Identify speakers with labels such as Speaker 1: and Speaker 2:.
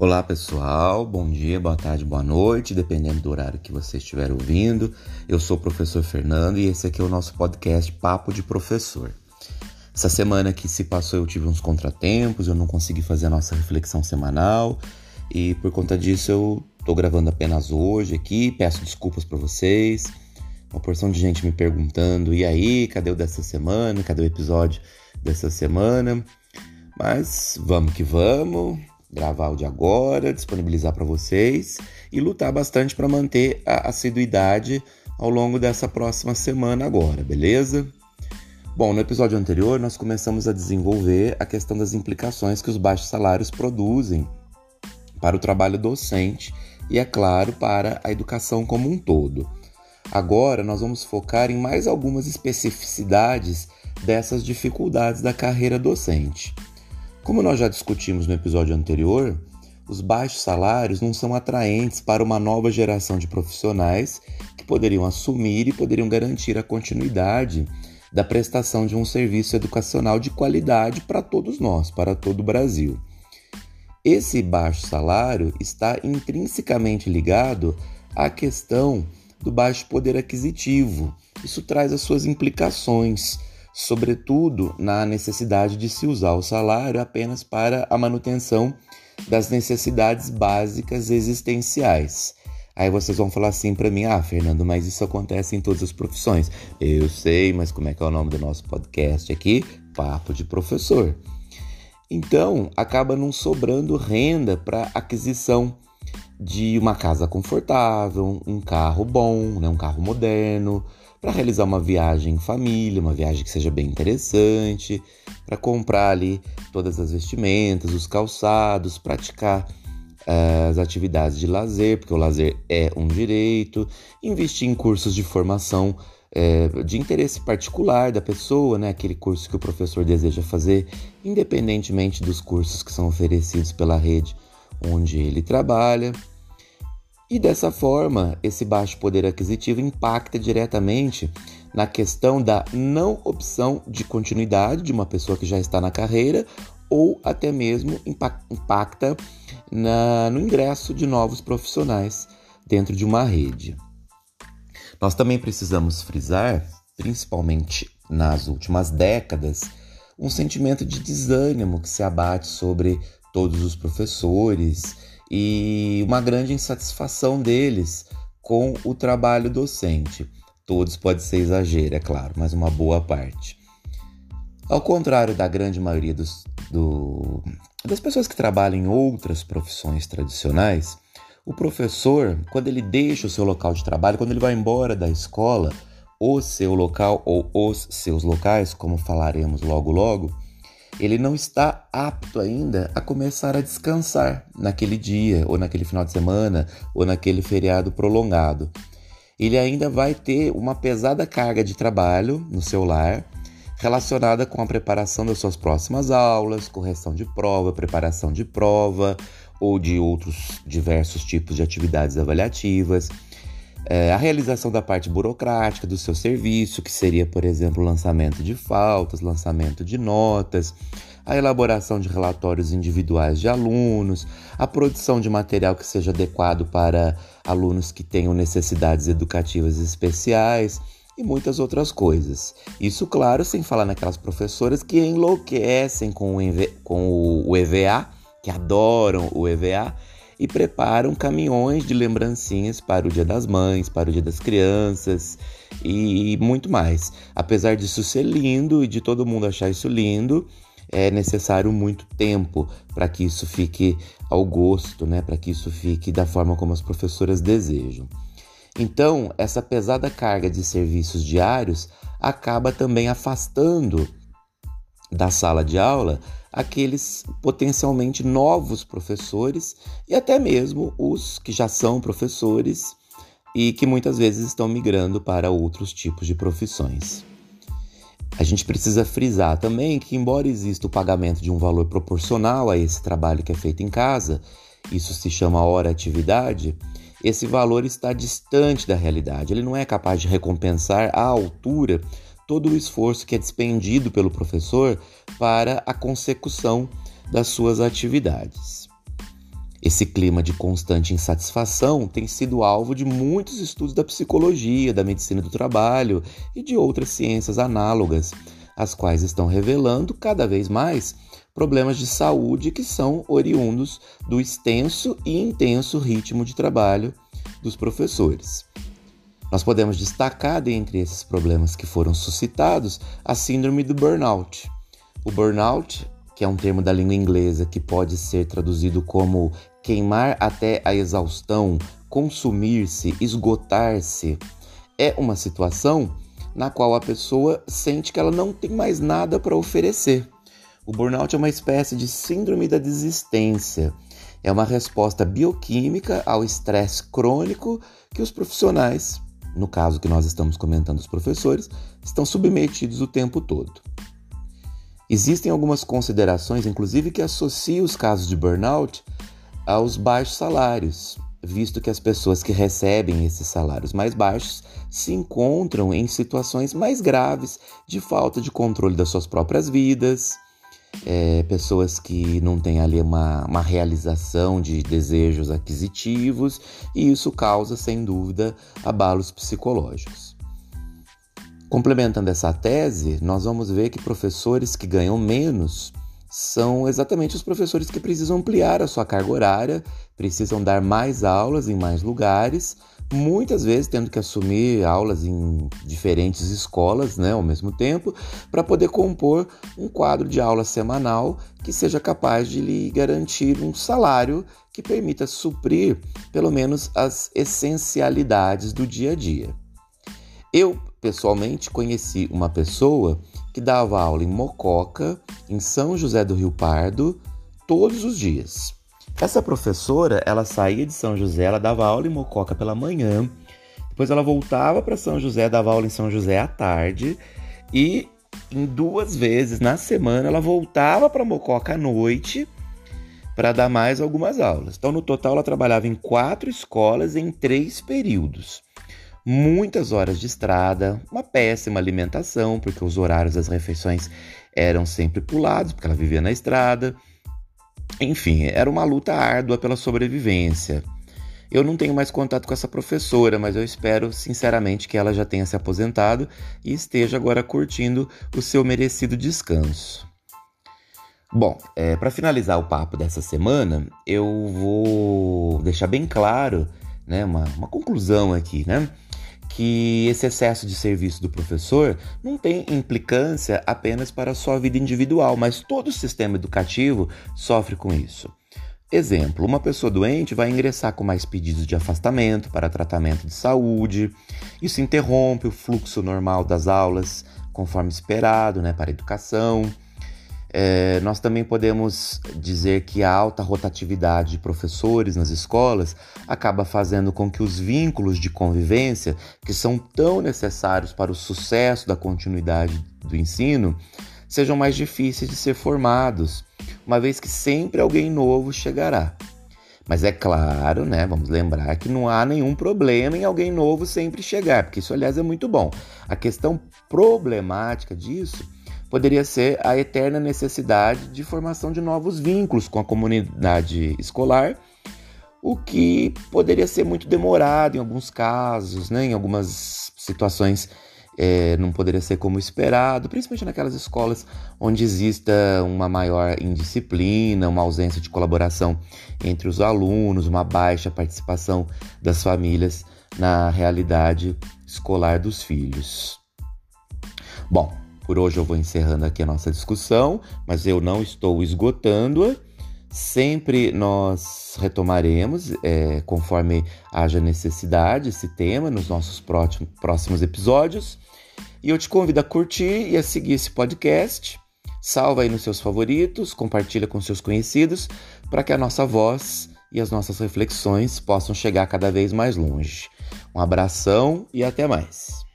Speaker 1: Olá pessoal, bom dia, boa tarde, boa noite, dependendo do horário que você estiver ouvindo. Eu sou o professor Fernando e esse aqui é o nosso podcast Papo de Professor. Essa semana que se passou eu tive uns contratempos, eu não consegui fazer a nossa reflexão semanal e por conta disso eu tô gravando apenas hoje aqui. Peço desculpas para vocês. Uma porção de gente me perguntando: e aí, cadê o dessa semana? Cadê o episódio dessa semana? Mas vamos que vamos gravar o de agora, disponibilizar para vocês e lutar bastante para manter a assiduidade ao longo dessa próxima semana agora, beleza? Bom, no episódio anterior nós começamos a desenvolver a questão das implicações que os baixos salários produzem para o trabalho docente e, é claro, para a educação como um todo. Agora nós vamos focar em mais algumas especificidades dessas dificuldades da carreira docente. Como nós já discutimos no episódio anterior, os baixos salários não são atraentes para uma nova geração de profissionais que poderiam assumir e poderiam garantir a continuidade da prestação de um serviço educacional de qualidade para todos nós, para todo o Brasil. Esse baixo salário está intrinsecamente ligado à questão do baixo poder aquisitivo. Isso traz as suas implicações sobretudo na necessidade de se usar o salário apenas para a manutenção das necessidades básicas existenciais. Aí vocês vão falar assim para mim: "Ah, Fernando, mas isso acontece em todas as profissões". Eu sei, mas como é que é o nome do nosso podcast aqui? Papo de professor. Então, acaba não sobrando renda para aquisição de uma casa confortável, um carro bom, né, um carro moderno, para realizar uma viagem em família, uma viagem que seja bem interessante, para comprar ali todas as vestimentas, os calçados, praticar uh, as atividades de lazer, porque o lazer é um direito, investir em cursos de formação uh, de interesse particular da pessoa, né? aquele curso que o professor deseja fazer, independentemente dos cursos que são oferecidos pela rede onde ele trabalha. E dessa forma, esse baixo poder aquisitivo impacta diretamente na questão da não opção de continuidade de uma pessoa que já está na carreira ou até mesmo impacta na, no ingresso de novos profissionais dentro de uma rede. Nós também precisamos frisar, principalmente nas últimas décadas, um sentimento de desânimo que se abate sobre todos os professores e uma grande insatisfação deles com o trabalho docente. Todos pode ser exagero, é claro, mas uma boa parte. Ao contrário da grande maioria dos, do, das pessoas que trabalham em outras profissões tradicionais, o professor, quando ele deixa o seu local de trabalho, quando ele vai embora da escola, o seu local ou os seus locais, como falaremos logo logo, ele não está apto ainda a começar a descansar naquele dia, ou naquele final de semana, ou naquele feriado prolongado. Ele ainda vai ter uma pesada carga de trabalho no seu lar, relacionada com a preparação das suas próximas aulas, correção de prova, preparação de prova ou de outros diversos tipos de atividades avaliativas é, a realização da parte burocrática do seu serviço, que seria, por exemplo, lançamento de faltas, lançamento de notas, a elaboração de relatórios individuais de alunos, a produção de material que seja adequado para alunos que tenham necessidades educativas especiais e muitas outras coisas. Isso, claro, sem falar naquelas professoras que enlouquecem com o EVA, que adoram o EVA e preparam caminhões de lembrancinhas para o Dia das Mães, para o Dia das Crianças e muito mais. Apesar disso ser lindo e de todo mundo achar isso lindo, é necessário muito tempo para que isso fique ao gosto, né? Para que isso fique da forma como as professoras desejam. Então, essa pesada carga de serviços diários acaba também afastando da sala de aula aqueles potencialmente novos professores e até mesmo os que já são professores e que muitas vezes estão migrando para outros tipos de profissões. A gente precisa frisar também que, embora exista o pagamento de um valor proporcional a esse trabalho que é feito em casa, isso se chama hora-atividade, esse valor está distante da realidade. Ele não é capaz de recompensar à altura todo o esforço que é despendido pelo professor para a consecução das suas atividades. Esse clima de constante insatisfação tem sido alvo de muitos estudos da psicologia, da medicina do trabalho e de outras ciências análogas, as quais estão revelando cada vez mais problemas de saúde que são oriundos do extenso e intenso ritmo de trabalho dos professores. Nós podemos destacar dentre esses problemas que foram suscitados a síndrome do burnout. O burnout, que é um termo da língua inglesa que pode ser traduzido como queimar até a exaustão, consumir-se, esgotar-se, é uma situação na qual a pessoa sente que ela não tem mais nada para oferecer. O burnout é uma espécie de síndrome da desistência. É uma resposta bioquímica ao estresse crônico que os profissionais, no caso que nós estamos comentando, os professores, estão submetidos o tempo todo. Existem algumas considerações, inclusive, que associam os casos de burnout aos baixos salários, visto que as pessoas que recebem esses salários mais baixos se encontram em situações mais graves de falta de controle das suas próprias vidas, é, pessoas que não têm ali uma, uma realização de desejos aquisitivos, e isso causa, sem dúvida, abalos psicológicos. Complementando essa tese, nós vamos ver que professores que ganham menos são exatamente os professores que precisam ampliar a sua carga horária, precisam dar mais aulas em mais lugares, muitas vezes tendo que assumir aulas em diferentes escolas né, ao mesmo tempo, para poder compor um quadro de aula semanal que seja capaz de lhe garantir um salário que permita suprir pelo menos as essencialidades do dia a dia. Eu, pessoalmente, conheci uma pessoa que dava aula em Mococa, em São José do Rio Pardo, todos os dias. Essa professora, ela saía de São José, ela dava aula em Mococa pela manhã, depois ela voltava para São José, dava aula em São José à tarde e em duas vezes na semana ela voltava para Mococa à noite para dar mais algumas aulas. Então, no total, ela trabalhava em quatro escolas em três períodos muitas horas de estrada, uma péssima alimentação, porque os horários das refeições eram sempre pulados, porque ela vivia na estrada. Enfim, era uma luta árdua pela sobrevivência. Eu não tenho mais contato com essa professora, mas eu espero sinceramente que ela já tenha se aposentado e esteja agora curtindo o seu merecido descanso. Bom, é, para finalizar o papo dessa semana, eu vou deixar bem claro né, uma, uma conclusão aqui, né? Que esse excesso de serviço do professor não tem implicância apenas para a sua vida individual, mas todo o sistema educativo sofre com isso. Exemplo: uma pessoa doente vai ingressar com mais pedidos de afastamento para tratamento de saúde. Isso interrompe o fluxo normal das aulas, conforme esperado, né, para a educação. É, nós também podemos dizer que a alta rotatividade de professores nas escolas acaba fazendo com que os vínculos de convivência, que são tão necessários para o sucesso da continuidade do ensino, sejam mais difíceis de ser formados, uma vez que sempre alguém novo chegará. Mas é claro, né? Vamos lembrar que não há nenhum problema em alguém novo sempre chegar, porque isso, aliás, é muito bom. A questão problemática disso poderia ser a eterna necessidade de formação de novos vínculos com a comunidade escolar, o que poderia ser muito demorado em alguns casos, né? em algumas situações é, não poderia ser como esperado, principalmente naquelas escolas onde exista uma maior indisciplina, uma ausência de colaboração entre os alunos, uma baixa participação das famílias na realidade escolar dos filhos. Bom, por hoje eu vou encerrando aqui a nossa discussão, mas eu não estou esgotando-a. Sempre nós retomaremos, é, conforme haja necessidade, esse tema nos nossos próximos episódios. E eu te convido a curtir e a seguir esse podcast. Salva aí nos seus favoritos, compartilha com seus conhecidos, para que a nossa voz e as nossas reflexões possam chegar cada vez mais longe. Um abração e até mais.